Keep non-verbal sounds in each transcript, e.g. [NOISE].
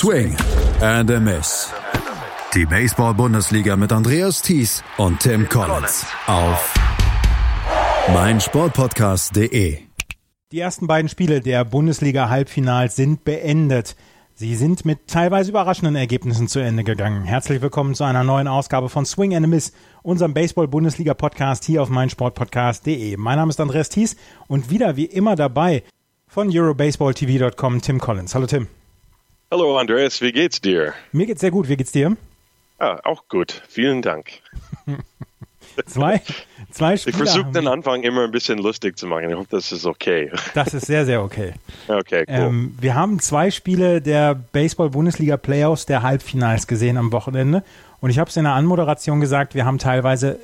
Swing and a Miss. Die Baseball-Bundesliga mit Andreas Thies und Tim Collins auf meinsportpodcast.de. Die ersten beiden Spiele der Bundesliga-Halbfinals sind beendet. Sie sind mit teilweise überraschenden Ergebnissen zu Ende gegangen. Herzlich willkommen zu einer neuen Ausgabe von Swing and a Miss, unserem Baseball-Bundesliga-Podcast hier auf meinsportpodcast.de. Mein Name ist Andreas Thies und wieder wie immer dabei von EuroBaseballTV.com Tim Collins. Hallo Tim. Hallo Andreas, wie geht's dir? Mir geht's sehr gut. Wie geht's dir? Ah, auch gut. Vielen Dank. [LAUGHS] zwei, zwei Spieler. Ich versuche den Anfang immer ein bisschen lustig zu machen. Ich hoffe, das ist okay. [LAUGHS] Das ist sehr, sehr okay. Okay, cool. Ähm, wir haben zwei Spiele der Baseball-Bundesliga-Playoffs der Halbfinals gesehen am Wochenende. Und ich habe es in der Anmoderation gesagt, wir haben teilweise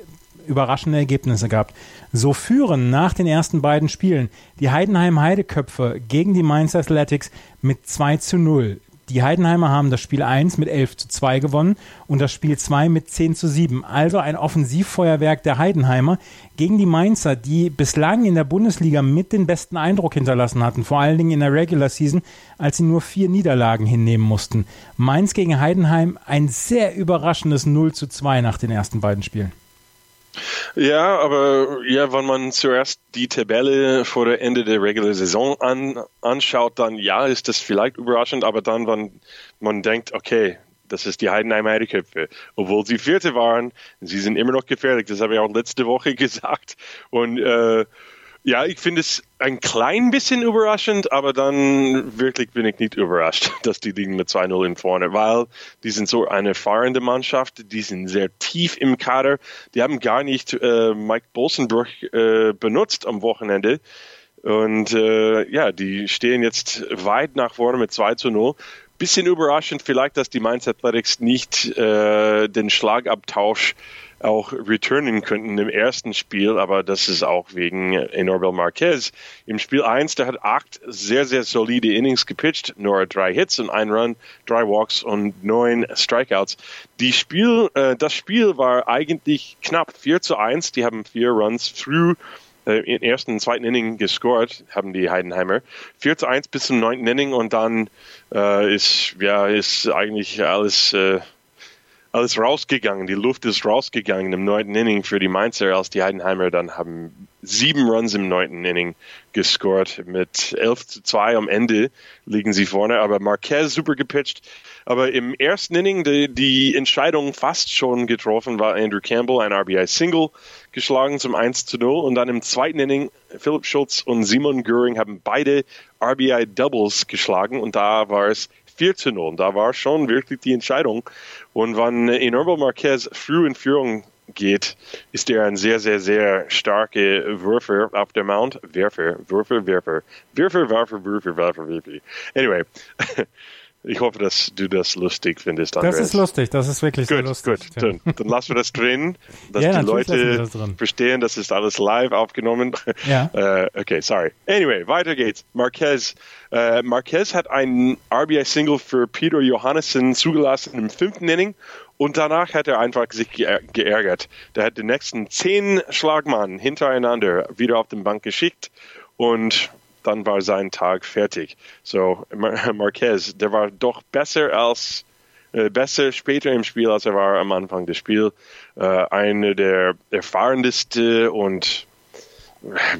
überraschende Ergebnisse gehabt. So führen nach den ersten beiden Spielen die Heidenheim Heideköpfe gegen die Mainz Athletics mit 2 zu 0. Die Heidenheimer haben das Spiel 1 mit 11 zu 2 gewonnen und das Spiel 2 mit 10 zu 7. Also ein Offensivfeuerwerk der Heidenheimer gegen die Mainzer, die bislang in der Bundesliga mit den besten Eindruck hinterlassen hatten, vor allen Dingen in der Regular Season, als sie nur vier Niederlagen hinnehmen mussten. Mainz gegen Heidenheim ein sehr überraschendes 0 zu 2 nach den ersten beiden Spielen. Ja, aber ja, wenn man zuerst die Tabelle vor der Ende der Regular Saison an, anschaut, dann ja, ist das vielleicht überraschend, aber dann, wenn man denkt, okay, das ist die Heidenheim Heideköpfe. Obwohl sie Vierte waren, sie sind immer noch gefährlich. Das habe ich auch letzte Woche [LAUGHS] gesagt. Und äh, ja, ich finde es ein klein bisschen überraschend, aber dann wirklich bin ich nicht überrascht, [LAUGHS] dass die liegen mit 2-0 in vorne, weil die sind so eine fahrende Mannschaft, die sind sehr tief im Kader, die haben gar nicht äh, Mike Bolsenbrook äh, benutzt am Wochenende. Und äh, ja, die stehen jetzt weit nach vorne mit 2 zu 0. Bisschen überraschend vielleicht, dass die Mainz Athletics nicht äh, den Schlagabtausch auch returnen könnten im ersten Spiel, aber das ist auch wegen Enorbel Marquez. Im Spiel 1, der hat acht sehr, sehr solide Innings gepitcht, nur drei Hits und ein Run, drei Walks und neun Strikeouts. Die Spiel, äh, das Spiel war eigentlich knapp 4 zu 1. Die haben vier Runs früh äh, im ersten und zweiten Inning gescored, haben die Heidenheimer. 4 zu 1 bis zum neunten Inning und dann äh, ist, ja, ist eigentlich alles, äh, alles rausgegangen. Die Luft ist rausgegangen im neunten Inning für die Mainzer, als die Heidenheimer dann haben sieben Runs im neunten Inning gescored. Mit 11 zu 2 am Ende liegen sie vorne, aber Marquez super gepitcht. Aber im ersten Inning die, die Entscheidung fast schon getroffen war Andrew Campbell, ein RBI-Single geschlagen zum 1 zu 0. Und dann im zweiten Inning Philipp Schultz und Simon Göring haben beide RBI-Doubles geschlagen und da war es 4 zu 0. Und da war schon wirklich die Entscheidung. Und wenn Enormo Marquez früh in Führung geht, ist er ein sehr, sehr, sehr starker Würfer auf der Mount. Werfer, Würfer, Werfer. Werfer, Werfer, Würfer, Werfer, Werfer. Anyway. [LAUGHS] Ich hoffe, dass du das lustig findest, Andreas. Das ist lustig, das ist wirklich gut, lustig. Gut, dann, dann lassen wir das drin, dass ja, die Leute das verstehen, das ist alles live aufgenommen. [LAUGHS] Ja. Uh, okay, sorry. Anyway, weiter geht's. Marquez, uh, Marquez hat einen RBI-Single für Peter Johannessen zugelassen im fünften Inning und danach hat er einfach sich geärgert. Der hat die nächsten zehn Schlagmann hintereinander wieder auf den Bank geschickt und dann war sein Tag fertig. So, [LAUGHS] Marquez, der war doch besser als äh, besser später im Spiel, als er war am Anfang des Spiels. Äh, eine der erfahrensten und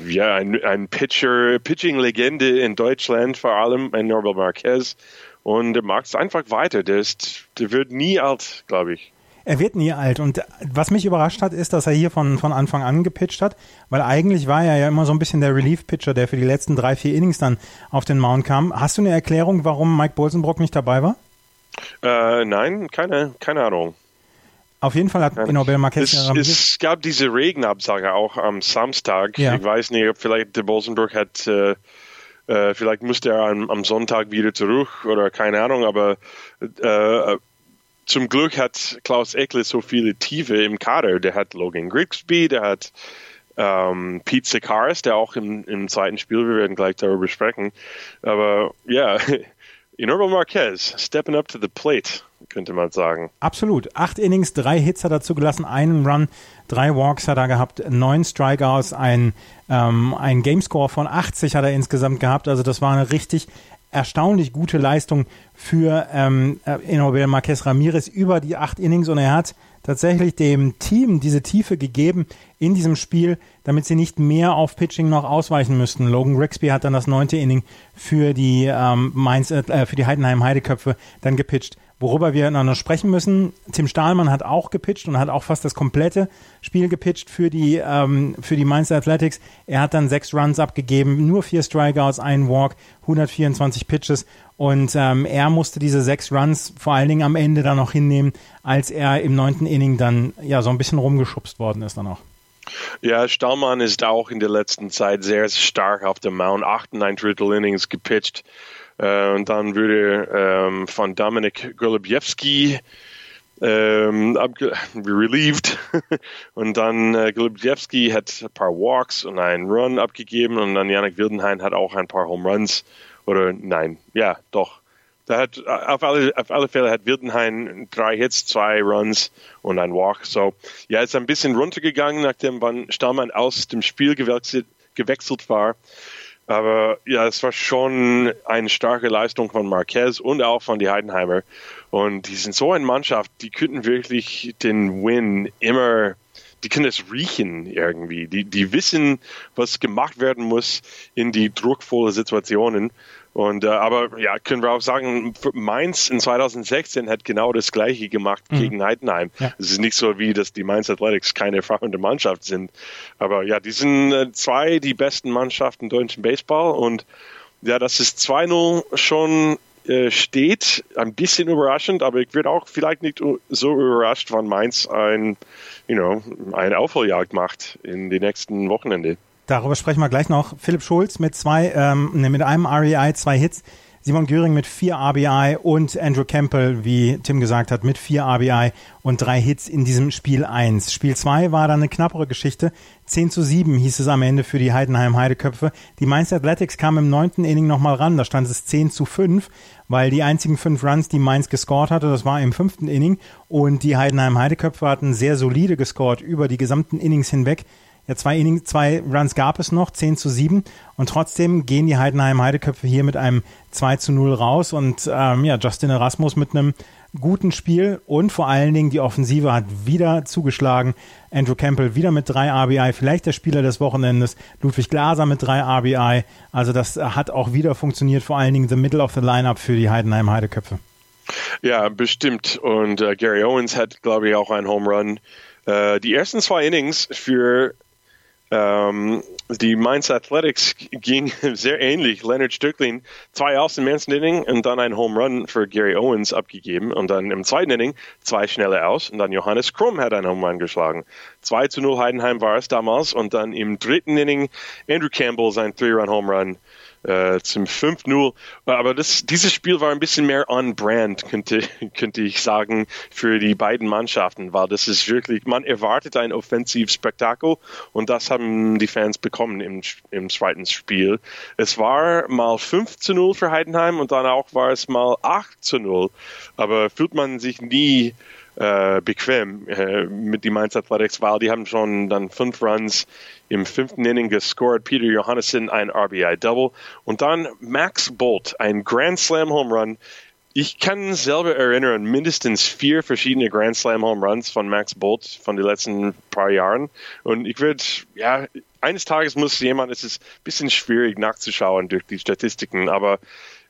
ja, ein, ein Pitcher, Pitching-Legende in Deutschland, vor allem ein Norbert Marquez. Und er macht es einfach weiter. Der, ist, der wird nie alt, glaube ich. Er wird nie alt. Und was mich überrascht hat, ist, dass er hier von, von Anfang an gepitcht hat, weil eigentlich war er ja immer so ein bisschen der Relief-Pitcher, der für die letzten drei, vier Innings dann auf den Mount kam. Hast du eine Erklärung, warum Mike Bolsenbrock nicht dabei war? Äh, nein, keine, keine Ahnung. Auf jeden Fall hat Nobel Marquez es, es gab diese Regenabsage auch am Samstag. Ja. Ich weiß nicht, ob vielleicht der Bolsenbrock hat, äh, äh, vielleicht musste er am, am, Sonntag wieder zurück oder keine Ahnung, aber äh, zum Glück hat Klaus Eckle so viele Tiefe im Kader. Der hat Logan Grigsby, der hat ähm, Pete Sikaris, der auch im, im zweiten Spiel, wir werden gleich darüber sprechen. Aber ja, [LAUGHS] Inorbo Marquez, stepping up to the plate, könnte man sagen. Absolut. Acht Innings, drei Hits hat er zugelassen, einen Run, drei Walks hat er gehabt, neun Strikeouts, ein, ähm, ein Gamescore von 80 hat er insgesamt gehabt. Also das war eine richtig erstaunlich gute Leistung für ähm, Enobel Marquez Ramirez über die acht Innings und er hat tatsächlich dem Team diese Tiefe gegeben in diesem Spiel, damit sie nicht mehr auf Pitching noch ausweichen müssten. Logan Rixby hat dann das neunte Inning für die ähm, Mainz, äh, für die Heidenheim Heideköpfe dann gepitcht. Worüber wir noch sprechen müssen, Tim Stahlmann hat auch gepitcht und hat auch fast das komplette Spiel gepitcht für die, ähm, für die Mainz Athletics. Er hat dann sechs Runs abgegeben, nur vier Strikeouts, einen Walk, 124 Pitches und ähm, er musste diese sechs Runs vor allen Dingen am Ende dann noch hinnehmen, als er im neunten Inning dann ja so ein bisschen rumgeschubst worden ist dann auch. Ja, Stahlmann ist auch in der letzten Zeit sehr stark auf dem Mount. Acht und ein Drittel Innings gepitcht. Äh, und dann wurde ähm, von Dominik Golubiewski ähm, [LAUGHS] relieved. [LAUGHS] und dann äh, Golubiewski hat ein paar Walks und einen Run abgegeben und dann Janik Wildenhain hat auch ein paar Home Runs. Oder nein, ja, doch. Da hat, auf, alle, auf alle Fälle hat Wildenhain drei Hits, zwei Runs und ein Walk. So, ja, ist ein bisschen runtergegangen, nachdem Van aus dem Spiel gewechselt, gewechselt war. Aber ja, es war schon eine starke Leistung von Marquez und auch von die Heidenheimer. Und die sind so eine Mannschaft, die könnten wirklich den Win immer, die können es riechen irgendwie. Die, die wissen, was gemacht werden muss in die druckvolle Situationen. Und äh, aber ja, können wir auch sagen, Mainz in 2016 hat genau das gleiche gemacht mhm. gegen Heidenheim. Ja. Es ist nicht so wie, dass die Mainz Athletics keine erfahrene Mannschaft sind. Aber ja, die sind äh, zwei die besten Mannschaften im deutschen Baseball und ja, dass es 2-0 schon äh, steht, ein bisschen überraschend, aber ich werde auch vielleicht nicht so überrascht, wenn Mainz ein, you know, eine Aufholjagd macht in die nächsten Wochenende. Darüber sprechen wir gleich noch. Philipp Schulz mit zwei, ähm, ne, mit einem REI, zwei Hits. Simon Göring mit vier RBI und Andrew Campbell, wie Tim gesagt hat, mit vier RBI und drei Hits in diesem Spiel 1. Spiel 2 war dann eine knappere Geschichte. 10 zu 7 hieß es am Ende für die Heidenheim Heideköpfe. Die Mainz Athletics kamen im neunten Inning nochmal ran. Da stand es 10 zu 5, weil die einzigen fünf Runs, die Mainz gescored hatte, das war im fünften Inning. Und die Heidenheim Heideköpfe hatten sehr solide gescored über die gesamten Innings hinweg. Ja, zwei, zwei Runs gab es noch, 10 zu 7. Und trotzdem gehen die Heidenheim Heideköpfe hier mit einem 2 zu 0 raus. Und ähm, ja, Justin Erasmus mit einem guten Spiel und vor allen Dingen die Offensive hat wieder zugeschlagen. Andrew Campbell wieder mit drei RBI, vielleicht der Spieler des Wochenendes. Ludwig Glaser mit drei RBI. Also das hat auch wieder funktioniert, vor allen Dingen the middle of the lineup für die Heidenheim Heideköpfe. Ja, bestimmt. Und äh, Gary Owens hat, glaube ich, auch einen Home Run. Äh, die ersten zwei Innings für ähm, die Mainz Athletics ging [LAUGHS] sehr ähnlich. Leonard Stöcklin zwei aus im ersten Inning und dann ein Home Run für Gary Owens abgegeben und dann im zweiten Inning zwei schnelle aus und dann Johannes Krumm hat einen Home Run geschlagen. 2 zu 0 Heidenheim war es damals und dann im dritten Inning Andrew Campbell sein Three-Run Home Run äh, zum 5-0. Aber das, dieses Spiel war ein bisschen mehr on brand, könnte, [LAUGHS] könnte ich sagen, für die beiden Mannschaften, weil das ist wirklich, man erwartet ein Offensivspektakel und das haben die Fans bekommen im, im zweiten Spiel. Es war mal 5 zu 0 für Heidenheim und dann auch war es mal 8 zu 0. Aber fühlt man sich nie äh, bequem äh, mit die Mainz Athletics, weil die haben schon dann fünf Runs im fünften Inning gescored. Peter Johannesson ein RBI-Double und dann Max Bolt, ein Grand Slam Home Run. Ich kann selber erinnern, mindestens vier verschiedene Grand Slam Home Runs von Max Bolt von den letzten paar Jahren. Und ich würde, ja, eines Tages muss jemand, es ist ein bisschen schwierig nachzuschauen durch die Statistiken, aber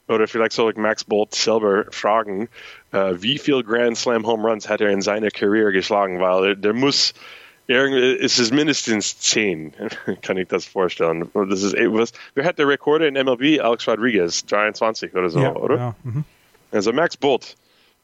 oder vielleicht soll ich Max Bolt selber fragen, äh, wie viel Grand Slam Home Runs hat er in seiner Karriere geschlagen, weil der muss es ist mindestens zehn, [LAUGHS] kann ich das vorstellen. Das ist, was, wer hat der Rekorder in MLB? Alex Rodriguez, 23 oder so, ja, oder? Ja. Mhm. Also Max Bolt,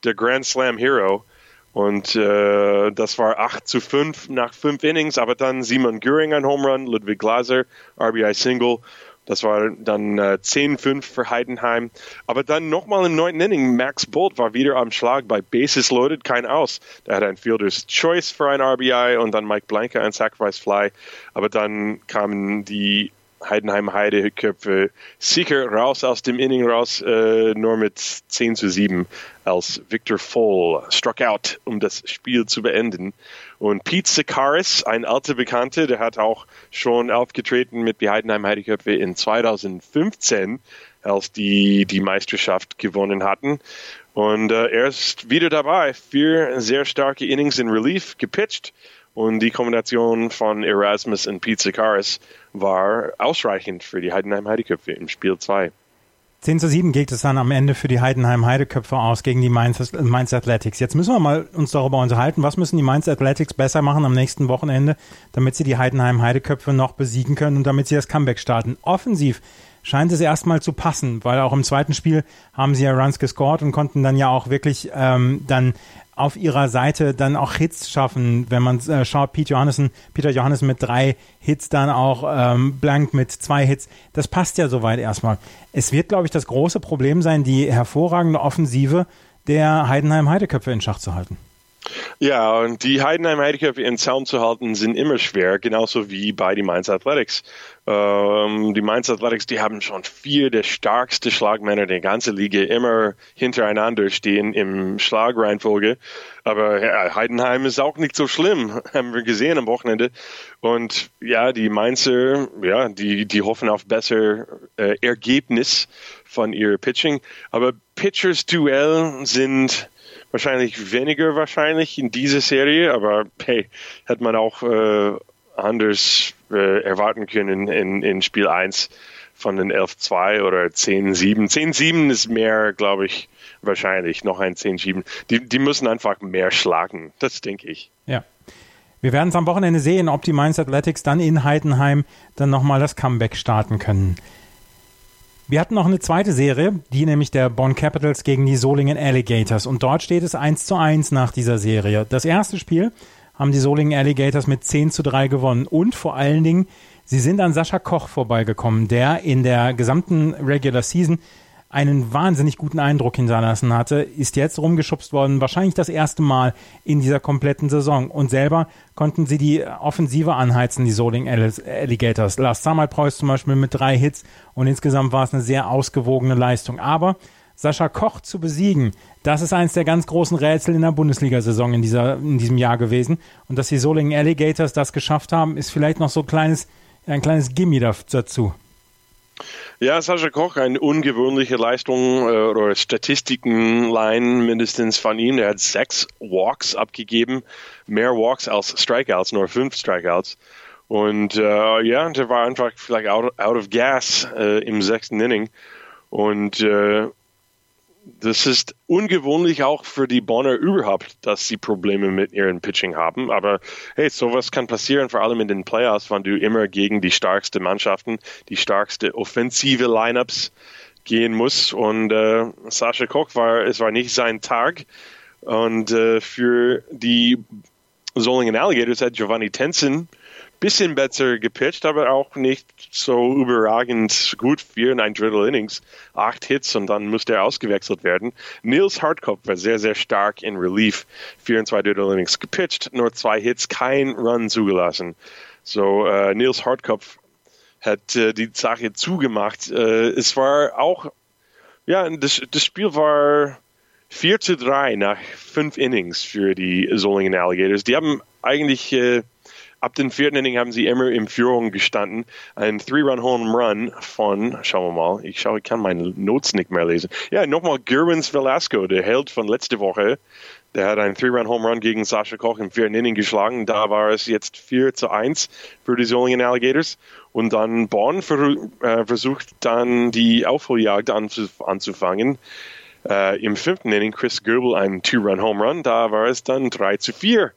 der Grand Slam Hero. Und äh, das war 8 zu 5 nach 5 Innings, aber dann Simon Göring ein Home Run, Ludwig Glaser, RBI Single das war dann äh, 10-5 für Heidenheim. Aber dann nochmal im neunten Inning, Max Bolt war wieder am Schlag bei Bases Loaded, kein Aus. Da hat ein Fielder's Choice für ein RBI und dann Mike Blanke ein Sacrifice Fly. Aber dann kamen die Heidenheim Heideköpfe sicher raus aus dem Inning raus, äh, nur mit 10 zu 7, als Victor Voll struck out, um das Spiel zu beenden. Und Pete Sikaris, ein alter Bekannter, der hat auch schon aufgetreten mit die Heidenheim Heideköpfe in 2015 als die die Meisterschaft gewonnen hatten. Und äh, er ist wieder dabei. Vier sehr starke Innings in Relief gepitcht. Und die Kombination von Erasmus und Pete Sikaris war ausreichend für die Heidenheim Heideköpfe im Spiel 2. 10 zu 7 geht es dann am Ende für die Heidenheim Heideköpfe aus gegen die Mainz, Mainz Athletics. Jetzt müssen wir mal uns darüber unterhalten, was müssen die Mainz Athletics besser machen am nächsten Wochenende, damit sie die Heidenheim Heideköpfe noch besiegen können und damit sie das Comeback starten. Offensiv scheint es erstmal zu passen, weil auch im zweiten Spiel haben sie ja Runs gescored und konnten dann ja auch wirklich ähm, dann auf ihrer Seite dann auch Hits schaffen, wenn man äh, schaut, Peter Johannessen, Peter Johannessen mit drei Hits, dann auch ähm, Blank mit zwei Hits. Das passt ja soweit erstmal. Es wird, glaube ich, das große Problem sein, die hervorragende Offensive der Heidenheim Heideköpfe in Schach zu halten. Ja, und die Heidenheim Heideköpfe in Zaum zu halten, sind immer schwer, genauso wie bei den Mainz Athletics. Ähm, die Mainz Athletics, die haben schon vier der stärksten Schlagmänner der ganzen Liga immer hintereinander stehen im Schlagreihenfolge. Aber ja, Heidenheim ist auch nicht so schlimm, [LAUGHS] haben wir gesehen am Wochenende. Und ja, die Mainzer, ja, die, die hoffen auf besser äh, Ergebnis von ihr Pitching. Aber Pitchers Duell sind wahrscheinlich weniger wahrscheinlich in dieser Serie, aber hey, hätte man auch äh, anders äh, erwarten können in, in Spiel 1 von den 11-2 oder 10-7. 10-7 ist mehr, glaube ich, wahrscheinlich, noch ein 10-7. Die, die müssen einfach mehr schlagen, das denke ich. Ja. Wir werden es am Wochenende sehen, ob die Mainz Athletics dann in Heidenheim dann nochmal das Comeback starten können. Wir hatten noch eine zweite Serie, die nämlich der Bonn Capitals gegen die Solingen Alligators. Und dort steht es 1 zu 1 nach dieser Serie. Das erste Spiel haben die Solingen Alligators mit 10 zu 3 gewonnen. Und vor allen Dingen, sie sind an Sascha Koch vorbeigekommen, der in der gesamten Regular Season einen wahnsinnig guten Eindruck hinterlassen hatte, ist jetzt rumgeschubst worden, wahrscheinlich das erste Mal in dieser kompletten Saison. Und selber konnten sie die Offensive anheizen, die Soling Alligators. Lars Samalpreuß zum Beispiel mit drei Hits und insgesamt war es eine sehr ausgewogene Leistung. Aber Sascha Koch zu besiegen, das ist eines der ganz großen Rätsel in der Bundesliga-Saison in, dieser, in diesem Jahr gewesen. Und dass die Solingen Alligators das geschafft haben, ist vielleicht noch so ein kleines, ein kleines Gimme dazu. Ja, Sascha Koch, eine ungewöhnliche Leistung äh, oder Statistiken-Line mindestens von ihm. Er hat sechs Walks abgegeben, mehr Walks als Strikeouts, nur fünf Strikeouts. Und äh, ja, der war einfach vielleicht out, out of gas äh, im sechsten Inning. Und äh, das ist ungewöhnlich auch für die Bonner überhaupt, dass sie Probleme mit ihrem Pitching haben. Aber hey, sowas kann passieren, vor allem in den Playoffs, wenn du immer gegen die stärksten Mannschaften, die stärkste offensive Lineups gehen musst. Und äh, Sascha Koch war, es war nicht sein Tag. Und äh, für die Solingen Alligators hat Giovanni Tenson bisschen besser gepitcht, aber auch nicht so überragend gut. Vier und ein Drittel Innings, acht Hits und dann musste er ausgewechselt werden. Nils Hartkopf war sehr, sehr stark in Relief. Vier und zwei Drittel Innings gepitcht, nur zwei Hits, kein Run zugelassen. So, äh, Nils Hartkopf hat äh, die Sache zugemacht. Äh, es war auch, ja, das, das Spiel war 4 zu 3 nach fünf Innings für die Solingen Alligators. Die haben eigentlich äh, ab dem vierten Inning haben sie immer in Führung gestanden. Ein Three-Run-Home Run von, schauen wir mal, ich schaue, ich kann meine Notes nicht mehr lesen. Ja, nochmal Gerwins Velasco, der Held von letzte Woche. Der hat einen Three-Run-Home Run gegen Sascha Koch im vierten Inning geschlagen. Da war es jetzt 4 zu 1 für die Solingen Alligators. Und dann Bonn äh, versucht dann die Aufholjagd anzufangen. Äh, Im fünften Inning Chris Goebel einen Two-Run-Home Run. Da war es dann 3 zu 4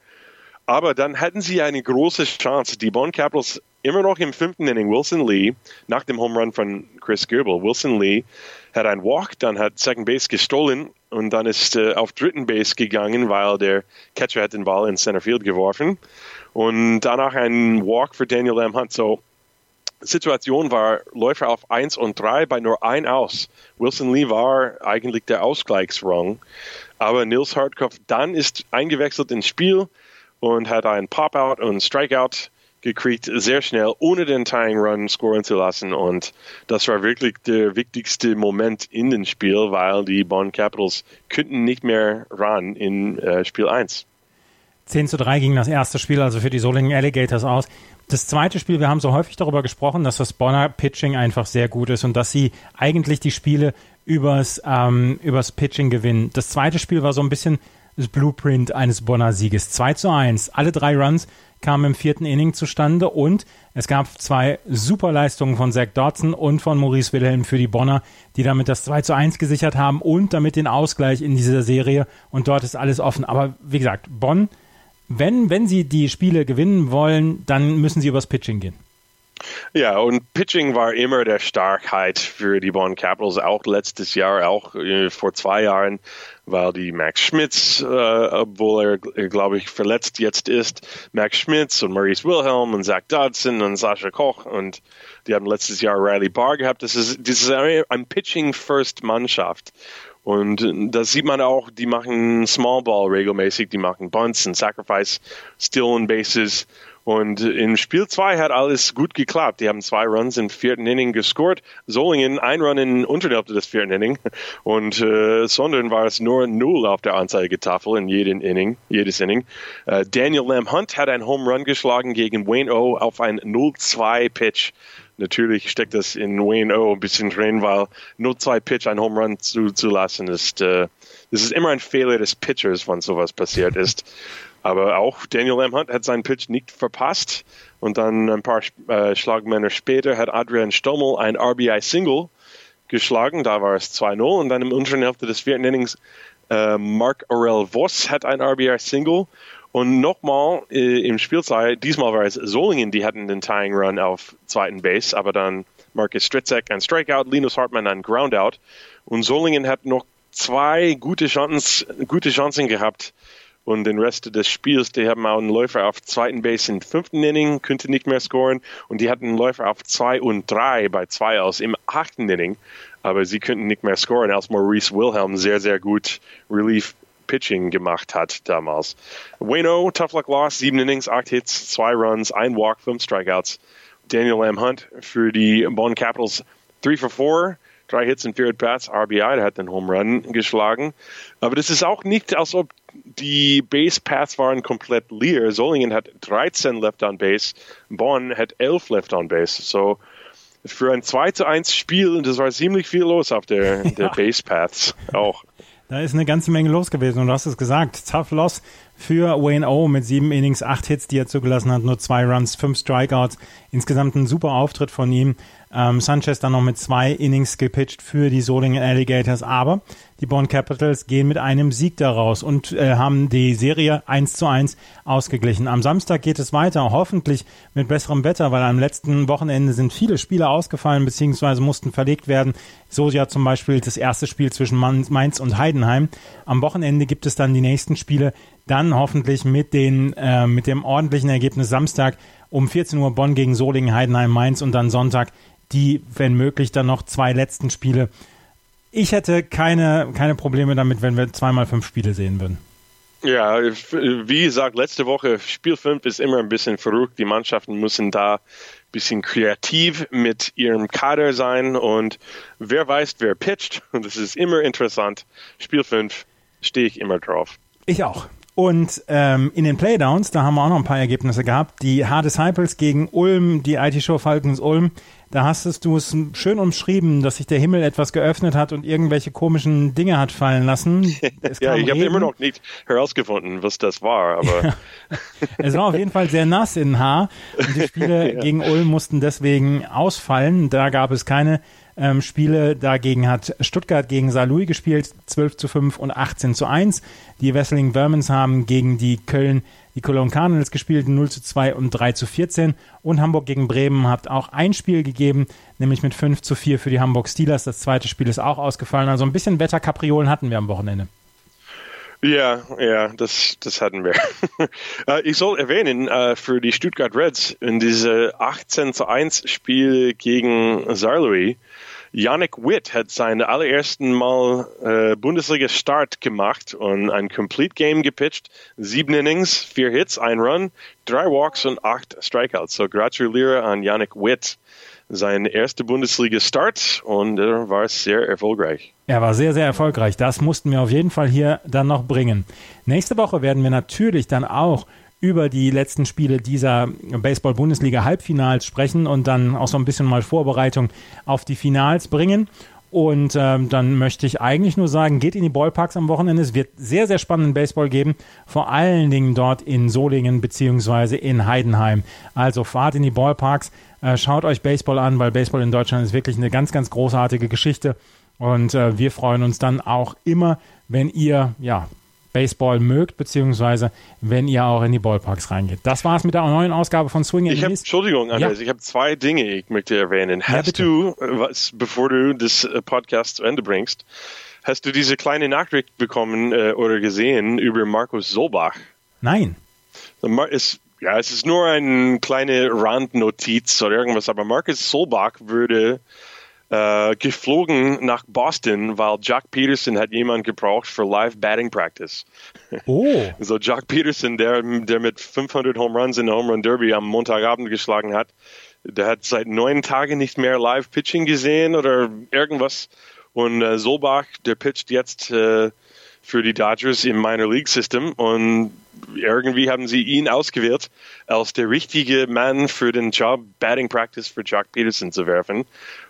aber dann hätten sie eine große Chance. Die Bonn Capitals immer noch im fünften Inning. Wilson Lee, nach dem Home Run von Chris Goebel, Wilson Lee hat einen Walk, dann hat Second Base gestohlen und dann ist äh, auf dritten Base gegangen, weil der Catcher hat den Ball in Center Field geworfen. Und danach ein Walk für Daniel M. Hunt. So, Situation war Läufer auf 1 und 3 bei nur ein aus. Wilson Lee war eigentlich der Ausgleichsrang. Aber Nils Hartkopf dann ist eingewechselt ins Spiel und hat einen Pop-Out und Strikeout gekriegt, sehr schnell, ohne den Tying Run scoren zu lassen. Und das war wirklich der wichtigste Moment in dem Spiel, weil die Bonn Capitals könnten nicht mehr ran in äh, Spiel 1. 10 zu 3 ging das erste Spiel also für die Solingen Alligators aus. Das zweite Spiel, wir haben so häufig darüber gesprochen, dass das Bonner Pitching einfach sehr gut ist und dass sie eigentlich die Spiele übers, ähm, übers Pitching gewinnen. Das zweite Spiel war so ein bisschen das Blueprint eines Bonner Sieges. 2 zu 1. Alle drei Runs kamen im vierten Inning zustande und es gab zwei Superleistungen von Zach Dodson und von Maurice Wilhelm für die Bonner, die damit das 2 zu 1 gesichert haben und damit den Ausgleich in dieser Serie und dort ist alles offen. Aber wie gesagt, Bonn wenn, wenn sie die Spiele gewinnen wollen, dann müssen sie übers Pitching gehen. Ja, und Pitching war immer der Starkheit für die Bonn Capitals, auch letztes Jahr, auch äh, vor zwei Jahren, weil die Max Schmitz, äh, obwohl er, äh, glaube ich, verletzt jetzt ist, Max Schmitz und Maurice Wilhelm und Zach Dodson und Sascha Koch und die haben letztes Jahr Riley Barr gehabt. Das ist, das ist ein Pitching-First-Mannschaft. Und das sieht man auch, die machen Small Ball regelmäßig, die machen Bunts und Sacrifice, Stealing Bases. Und in Spiel 2 hat alles gut geklappt. Die haben zwei Runs im vierten Inning gescored. Solingen ein Run in Unterhälfte des vierten Inning. Und äh, sondern war es nur null auf der Anzeigetafel in jedem Inning, jedes Inning. Äh, Daniel Lamb Hunt hat einen Home Run geschlagen gegen Wayne O auf ein 0-2 Pitch natürlich steckt das in Wayne O ein bisschen drin, weil nur zwei Pitch ein Home Run zu, zu lassen ist, äh, das ist immer ein Fehler des Pitchers, wenn sowas passiert ist. Aber auch Daniel M. Hunt hat seinen Pitch nicht verpasst. Und dann ein paar äh, Schlagmänner später hat Adrian Stommel ein RBI-Single geschlagen. Da war es 2-0. Und dann im unteren Hälfte des vierten Innings äh, Mark Aurel Voss hat ein RBI-Single. Und nochmal äh, im Spielzeit, diesmal war es Solingen, die hatten den Tying Run auf zweiten Base, aber dann Marcus Stritzek ein Strikeout, Linus Hartmann ein Groundout. Und Solingen hat noch zwei gute Chancen, gute Chancen gehabt. Und den Rest des Spiels, die haben auch einen Läufer auf zweiten Base im fünften Inning, könnte nicht mehr scoren. Und die hatten einen Läufer auf zwei und drei bei zwei aus im achten Inning. Aber sie könnten nicht mehr scoren, als Maurice Wilhelm sehr, sehr gut Relief Pitching gemacht hat damals. Wayno, Tough Luck Loss, sieben Innings, acht Hits, zwei Runs, ein Walk, fünf Strikeouts. Daniel Lamb Hunt für die Bonn Capitals 3 for 4, drei Hits und vier At-Bats, RBI, der hat den Home Run geschlagen. Aber das ist auch nicht, als ob die Base Paths waren komplett leer. Solingen hat 13 Left on Base, Bonn hat 11 Left on Base. So für ein 2 zu 1 Spiel, das war ziemlich viel los auf der, [LAUGHS] der Base Paths auch. Da ist eine ganze Menge los gewesen und du hast es gesagt. Tough Loss für Wayne O mit sieben Innings, acht Hits, die er zugelassen hat, nur zwei Runs, fünf Strikeouts. Insgesamt ein super Auftritt von ihm. Ähm, Sanchez dann noch mit zwei Innings gepitcht für die Solingen Alligators, aber die Bonn Capitals gehen mit einem Sieg daraus und äh, haben die Serie 1 zu 1 ausgeglichen. Am Samstag geht es weiter, hoffentlich mit besserem Wetter, weil am letzten Wochenende sind viele Spiele ausgefallen bzw. mussten verlegt werden. So ja zum Beispiel das erste Spiel zwischen Mainz und Heidenheim. Am Wochenende gibt es dann die nächsten Spiele, dann hoffentlich mit, den, äh, mit dem ordentlichen Ergebnis Samstag um 14 Uhr Bonn gegen Solingen, Heidenheim, Mainz und dann Sonntag die, wenn möglich, dann noch zwei letzten Spiele. Ich hätte keine, keine Probleme damit, wenn wir zweimal fünf Spiele sehen würden. Ja, wie gesagt, letzte Woche, Spiel 5 ist immer ein bisschen verrückt. Die Mannschaften müssen da ein bisschen kreativ mit ihrem Kader sein und wer weiß, wer pitcht. Und das ist immer interessant. Spiel 5 stehe ich immer drauf. Ich auch. Und ähm, in den Playdowns, da haben wir auch noch ein paar Ergebnisse gehabt. Die Hard Disciples gegen Ulm, die IT-Show Falcons Ulm. Da hast du es schön umschrieben, dass sich der Himmel etwas geöffnet hat und irgendwelche komischen Dinge hat fallen lassen. [LAUGHS] ja, ich habe immer noch nicht herausgefunden, was das war, aber [LAUGHS] es war auf jeden Fall sehr nass in Haar und die Spiele [LAUGHS] ja. gegen Ulm mussten deswegen ausfallen. Da gab es keine ähm, Spiele. Dagegen hat Stuttgart gegen Saarlouis gespielt, 12 zu 5 und 18 zu 1. Die Wesseling Vermins haben gegen die Köln, die Cologne Cardinals gespielt, 0 zu 2 und 3 zu 14. Und Hamburg gegen Bremen hat auch ein Spiel gegeben, nämlich mit 5 zu 4 für die Hamburg Steelers. Das zweite Spiel ist auch ausgefallen. Also ein bisschen Wetterkapriolen hatten wir am Wochenende. Ja, ja, das, das hatten wir. [LAUGHS] Äh, ich soll erwähnen, äh, für die Stuttgart Reds in diese 18 zu 1 Spiel gegen Saarlouis Yannick Witt hat seinen allerersten Mal äh, Bundesliga-Start gemacht und ein Complete Game gepitcht. Sieben Innings, vier Hits, ein Run, drei Walks und acht Strikeouts. So gratuliere an Yannick Witt. Sein erster Bundesliga-Start und er war sehr erfolgreich. Er war sehr, sehr erfolgreich. Das mussten wir auf jeden Fall hier dann noch bringen. Nächste Woche werden wir natürlich dann auch über die letzten Spiele dieser Baseball-Bundesliga-Halbfinals sprechen und dann auch so ein bisschen mal Vorbereitung auf die Finals bringen. Und ähm, dann möchte ich eigentlich nur sagen, geht in die Ballparks am Wochenende. Es wird sehr, sehr spannenden Baseball geben. Vor allen Dingen dort in Solingen beziehungsweise in Heidenheim. Also fahrt in die Ballparks, äh, schaut euch Baseball an, weil Baseball in Deutschland ist wirklich eine ganz, ganz großartige Geschichte. Und äh, wir freuen uns dann auch immer, wenn ihr ja Baseball mögt, beziehungsweise wenn ihr auch in die Ballparks reingeht. Das war's mit der neuen Ausgabe von Swing ich hab, Entschuldigung, Andreas, ja. ich habe zwei Dinge, ich möchte erwähnen. Ja, hast du, was, bevor du das äh, Podcast zu Ende bringst, hast du diese kleine Nachricht bekommen äh, oder gesehen über Markus Solbach? Nein. Es, ja, es ist nur eine kleine Randnotiz oder irgendwas, aber Markus Solbach würde äh, geflogen nach Boston, weil Jack Peterson hat jemand gebraucht für Live Batting Practice. Oh. [LAUGHS] So Jack Peterson, der, der mit 500 Home Runs in der Home Run Derby am Montagabend geschlagen hat, der hat seit neun Tagen nicht mehr Live Pitching gesehen oder irgendwas. Und äh, Solbach, der pitcht jetzt äh, für die Dodgers im Minor League System und irgendwie haben sie ihn ausgewählt, als der richtige Mann für den Job Batting Practice für Jack Peterson zu werfen.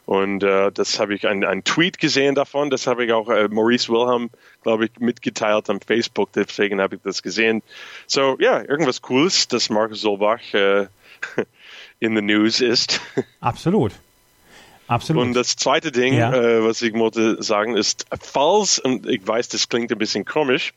Und äh, das habe ich ein, Tweet gesehen davon, das habe ich auch äh, Maurice Wilhelm, glaube ich, mitgeteilt am Facebook, deswegen habe ich das gesehen. So, ja, irgendwas Cooles, dass Markus Solbach äh, [LAUGHS] in the news ist. [LAUGHS] Absolut. Absolut. Und das zweite Ding, ja. äh, was ich wollte sagen, ist, falls, und ich weiß, das klingt ein bisschen komisch,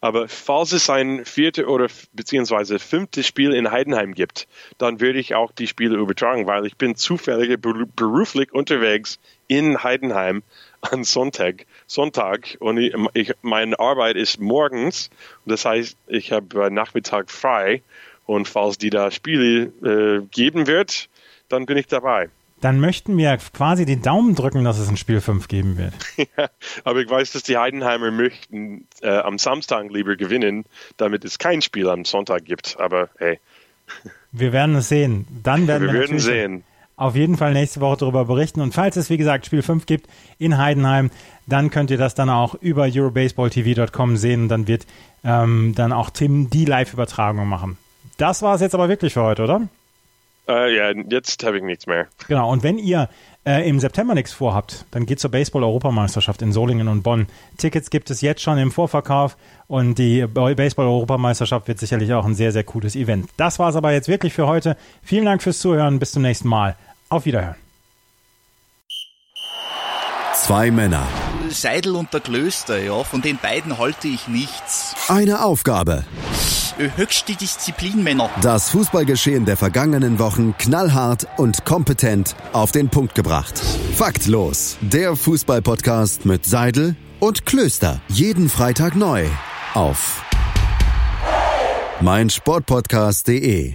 aber falls es ein viertes oder beziehungsweise fünftes Spiel in Heidenheim gibt, dann würde ich auch die Spiele übertragen, weil ich bin zufällig beruflich unterwegs in Heidenheim an Sonntag, Sonntag. Und ich, ich, meine Arbeit ist morgens. Das heißt, ich habe Nachmittag frei. Und falls die da Spiele äh, geben wird, dann bin ich dabei dann möchten wir quasi die Daumen drücken, dass es ein Spiel 5 geben wird. [LAUGHS] Ja, aber ich weiß, dass die Heidenheimer möchten äh, am Samstag lieber gewinnen, damit es kein Spiel am Sonntag gibt. Aber hey. [LAUGHS] Wir werden es sehen. Dann werden wir, wir werden sehen. auf jeden Fall nächste Woche darüber berichten. Und falls es, wie gesagt, Spiel 5 gibt in Heidenheim, dann könnt ihr das dann auch über eurobaseballtv.com sehen. Und dann wird ähm, dann auch Tim die Live-Übertragung machen. Das war es jetzt aber wirklich für heute, oder? Äh, ja, jetzt habe ich nichts mehr. Genau, und wenn ihr äh, im September nichts vorhabt, dann geht zur Baseball-Europameisterschaft in Solingen und Bonn. Tickets gibt es jetzt schon im Vorverkauf und die Baseball-Europameisterschaft wird sicherlich auch ein sehr, sehr cooles Event. Das war es aber jetzt wirklich für heute. Vielen Dank fürs Zuhören. Bis zum nächsten Mal. Auf Wiederhören. Zwei Männer. Seidel und der Klöster, ja, von den beiden halte ich nichts. Eine Aufgabe. Höchste Disziplin, Männer. Das Fußballgeschehen der vergangenen Wochen knallhart und kompetent auf den Punkt gebracht. Faktlos. Der Fußballpodcast mit Seidel und Klöster. Jeden Freitag neu. Auf meinsportpodcast.de